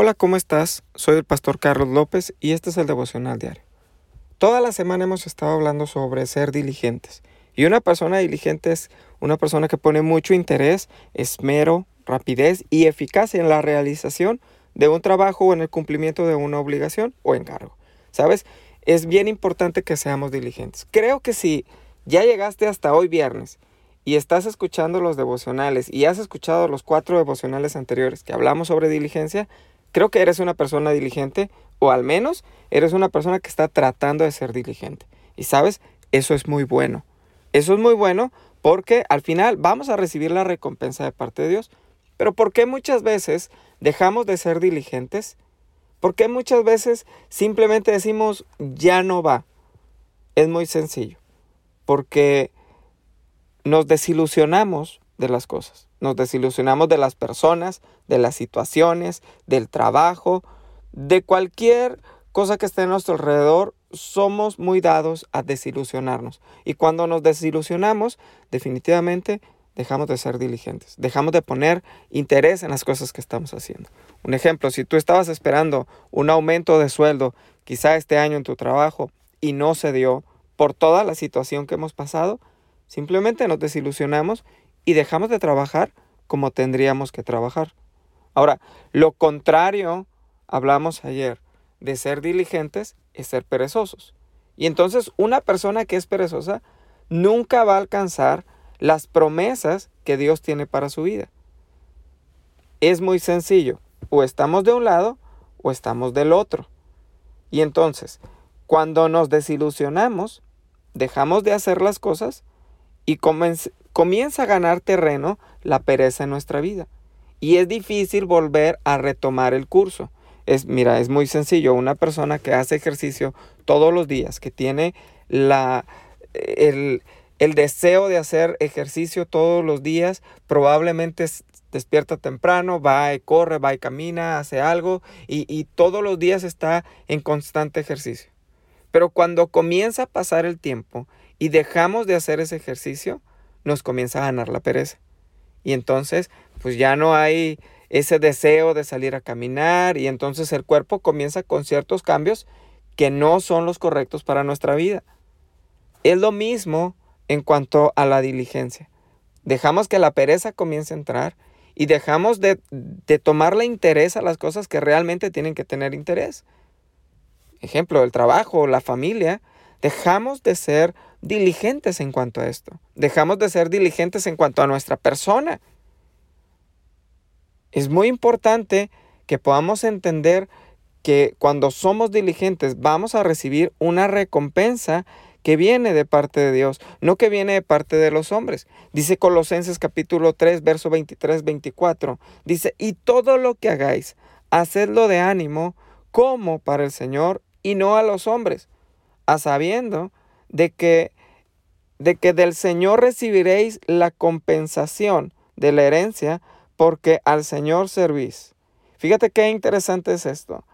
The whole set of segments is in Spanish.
Hola, ¿cómo estás? Soy el pastor Carlos López y este es el devocional diario. Toda la semana hemos estado hablando sobre ser diligentes. Y una persona diligente es una persona que pone mucho interés, esmero, rapidez y eficacia en la realización de un trabajo o en el cumplimiento de una obligación o encargo. ¿Sabes? Es bien importante que seamos diligentes. Creo que si ya llegaste hasta hoy viernes y estás escuchando los devocionales y has escuchado los cuatro devocionales anteriores que hablamos sobre diligencia, Creo que eres una persona diligente o al menos eres una persona que está tratando de ser diligente. Y sabes, eso es muy bueno. Eso es muy bueno porque al final vamos a recibir la recompensa de parte de Dios. Pero ¿por qué muchas veces dejamos de ser diligentes? ¿Por qué muchas veces simplemente decimos ya no va? Es muy sencillo. Porque nos desilusionamos de las cosas. Nos desilusionamos de las personas, de las situaciones, del trabajo, de cualquier cosa que esté a nuestro alrededor. Somos muy dados a desilusionarnos. Y cuando nos desilusionamos, definitivamente dejamos de ser diligentes. Dejamos de poner interés en las cosas que estamos haciendo. Un ejemplo, si tú estabas esperando un aumento de sueldo, quizá este año en tu trabajo, y no se dio por toda la situación que hemos pasado, simplemente nos desilusionamos y dejamos de trabajar como tendríamos que trabajar. Ahora, lo contrario, hablamos ayer, de ser diligentes es ser perezosos. Y entonces una persona que es perezosa nunca va a alcanzar las promesas que Dios tiene para su vida. Es muy sencillo, o estamos de un lado o estamos del otro. Y entonces, cuando nos desilusionamos, dejamos de hacer las cosas y comienza a ganar terreno la pereza en nuestra vida. Y es difícil volver a retomar el curso. Es, mira, es muy sencillo. Una persona que hace ejercicio todos los días, que tiene la, el, deseo de hacer ejercicio todos los días, probablemente despierta temprano, va y corre, va y camina, hace algo y, y todos los días está en constante ejercicio. Pero cuando comienza a pasar el tiempo y dejamos de hacer ese ejercicio, nos comienza a ganar la pereza. Y entonces, pues ya no hay ese deseo de salir a caminar y entonces el cuerpo comienza con ciertos cambios que no son los correctos para nuestra vida. Es lo mismo en cuanto a la diligencia. Dejamos que la pereza comience a entrar y dejamos de, de tomarle interés a las cosas que realmente tienen que tener interés. Ejemplo, el trabajo, la familia. Dejamos de ser diligentes en cuanto a esto. Dejamos de ser diligentes en cuanto a nuestra persona. Es muy importante que podamos entender que cuando somos diligentes vamos a recibir una recompensa que viene de parte de Dios, no que viene de parte de los hombres. Dice Colosenses capítulo 3, verso 23, 24. Dice, y todo lo que hagáis, hacedlo de ánimo como para el Señor y no a los hombres, a sabiendo de que, de que del Señor recibiréis la compensación de la herencia, porque al Señor servís. Fíjate qué interesante es esto.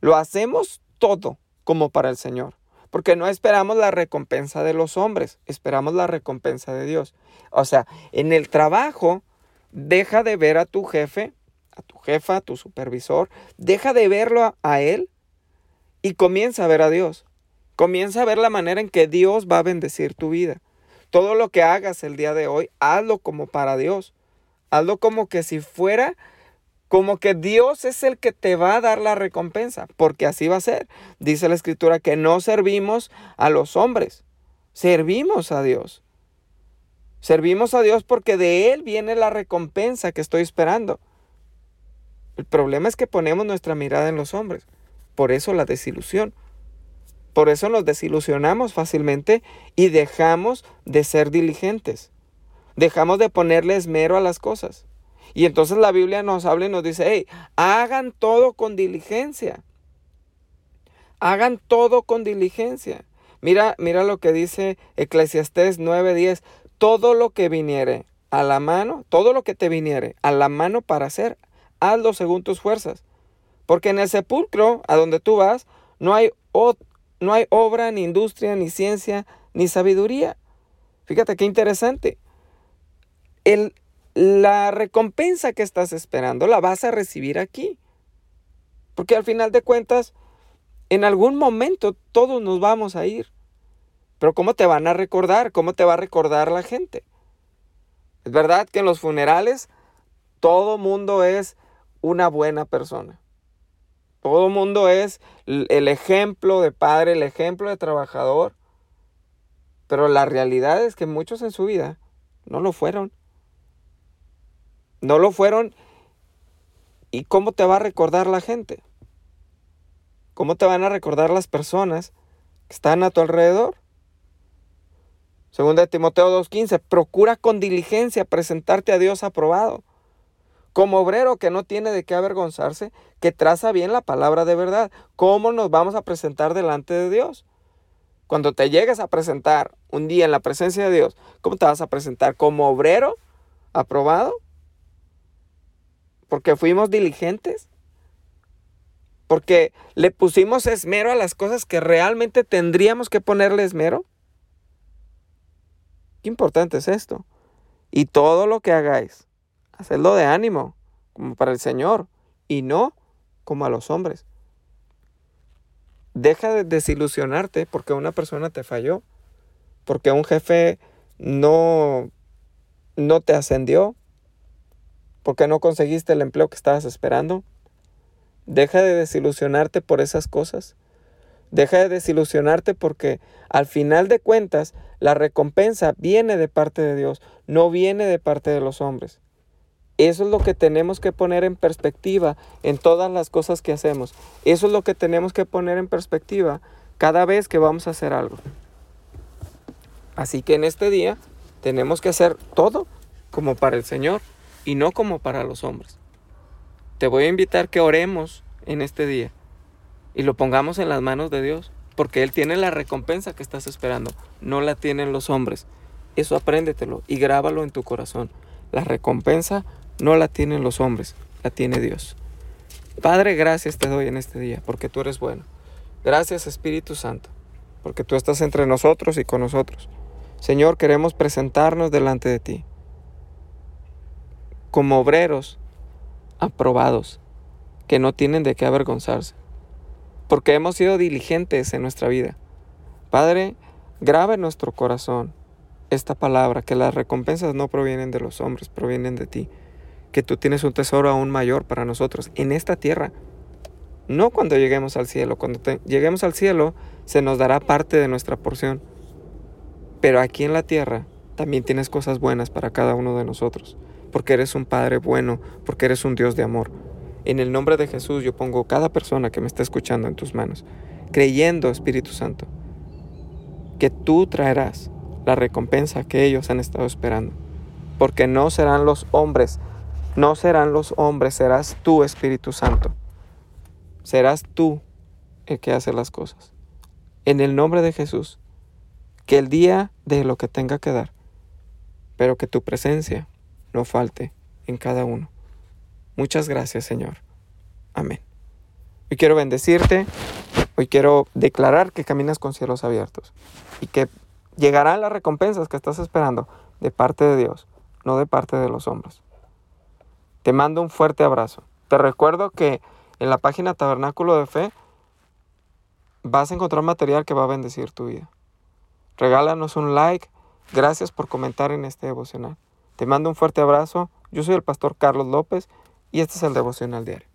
Lo hacemos todo como para el Señor, porque no esperamos la recompensa de los hombres, esperamos la recompensa de Dios. O sea, en el trabajo, deja de ver a tu jefe, a tu jefa, a tu supervisor, deja de verlo a, a él y comienza a ver a Dios. Comienza a ver la manera en que Dios va a bendecir tu vida. Todo lo que hagas el día de hoy, hazlo como para Dios. Hazlo como que si fuera, como que Dios es el que te va a dar la recompensa, porque así va a ser. Dice la escritura que no servimos a los hombres, servimos a Dios. Servimos a Dios porque de Él viene la recompensa que estoy esperando. El problema es que ponemos nuestra mirada en los hombres. Por eso la desilusión. Por eso nos desilusionamos fácilmente y dejamos de ser diligentes. Dejamos de ponerle esmero a las cosas. Y entonces la Biblia nos habla y nos dice, hey, hagan todo con diligencia. Hagan todo con diligencia. Mira, mira lo que dice Eclesiastés 9:10. Todo lo que viniere a la mano, todo lo que te viniere a la mano para hacer, hazlo según tus fuerzas. Porque en el sepulcro, a donde tú vas, no hay, no hay obra, ni industria, ni ciencia, ni sabiduría. Fíjate qué interesante. El, la recompensa que estás esperando la vas a recibir aquí. Porque al final de cuentas, en algún momento todos nos vamos a ir. Pero ¿cómo te van a recordar? ¿Cómo te va a recordar la gente? Es verdad que en los funerales todo mundo es una buena persona. Todo mundo es el ejemplo de padre, el ejemplo de trabajador. Pero la realidad es que muchos en su vida no lo fueron. No lo fueron. ¿Y cómo te va a recordar la gente? ¿Cómo te van a recordar las personas que están a tu alrededor? Segunda de Timoteo 2.15, procura con diligencia presentarte a Dios aprobado. Como obrero que no tiene de qué avergonzarse, que traza bien la palabra de verdad. ¿Cómo nos vamos a presentar delante de Dios? Cuando te llegues a presentar un día en la presencia de Dios, ¿cómo te vas a presentar? ¿Como obrero aprobado? ¿Porque fuimos diligentes? ¿Porque le pusimos esmero a las cosas que realmente tendríamos que ponerle esmero? Qué importante es esto. Y todo lo que hagáis, hacedlo de ánimo, como para el Señor, y no como a los hombres. Deja de desilusionarte porque una persona te falló, porque un jefe no, no te ascendió, porque no conseguiste el empleo que estabas esperando. Deja de desilusionarte por esas cosas. Deja de desilusionarte porque al final de cuentas la recompensa viene de parte de Dios, no viene de parte de los hombres. Eso es lo que tenemos que poner en perspectiva en todas las cosas que hacemos. Eso es lo que tenemos que poner en perspectiva cada vez que vamos a hacer algo. Así que en este día tenemos que hacer todo como para el Señor y no como para los hombres. Te voy a invitar que oremos en este día y lo pongamos en las manos de Dios, porque Él tiene la recompensa que estás esperando, no la tienen los hombres. Eso apréndetelo y grábalo en tu corazón. La recompensa no la tienen los hombres, la tiene Dios. Padre, gracias te doy en este día, porque tú eres bueno. Gracias Espíritu Santo, porque tú estás entre nosotros y con nosotros. Señor, queremos presentarnos delante de ti como obreros aprobados, que no tienen de qué avergonzarse porque hemos sido diligentes en nuestra vida. Padre, graba en nuestro corazón esta palabra, que las recompensas no provienen de los hombres, provienen de ti, que tú tienes un tesoro aún mayor para nosotros en esta tierra, no cuando lleguemos al cielo, cuando lleguemos al cielo se nos dará parte de nuestra porción, pero aquí en la tierra también tienes cosas buenas para cada uno de nosotros, porque eres un Padre bueno, porque eres un Dios de amor. En el nombre de Jesús yo pongo cada persona que me está escuchando en tus manos, creyendo, Espíritu Santo, que tú traerás la recompensa que ellos han estado esperando. Porque no serán los hombres, no serán los hombres, serás tú, Espíritu Santo. Serás tú el que hace las cosas. En el nombre de Jesús, que el día de lo que tenga que dar, pero que tu presencia no falte en cada uno. Muchas gracias, Señor. Amén. Hoy quiero bendecirte, hoy quiero declarar que caminas con cielos abiertos y que llegarán las recompensas que estás esperando de parte de Dios, no de parte de los hombres. Te mando un fuerte abrazo. Te recuerdo que en la página Tabernáculo de Fe vas a encontrar material que va a bendecir tu vida. Regálanos un like. Gracias por comentar en este devocional. Te mando un fuerte abrazo. Yo soy el pastor Carlos López y este es el devocional diario.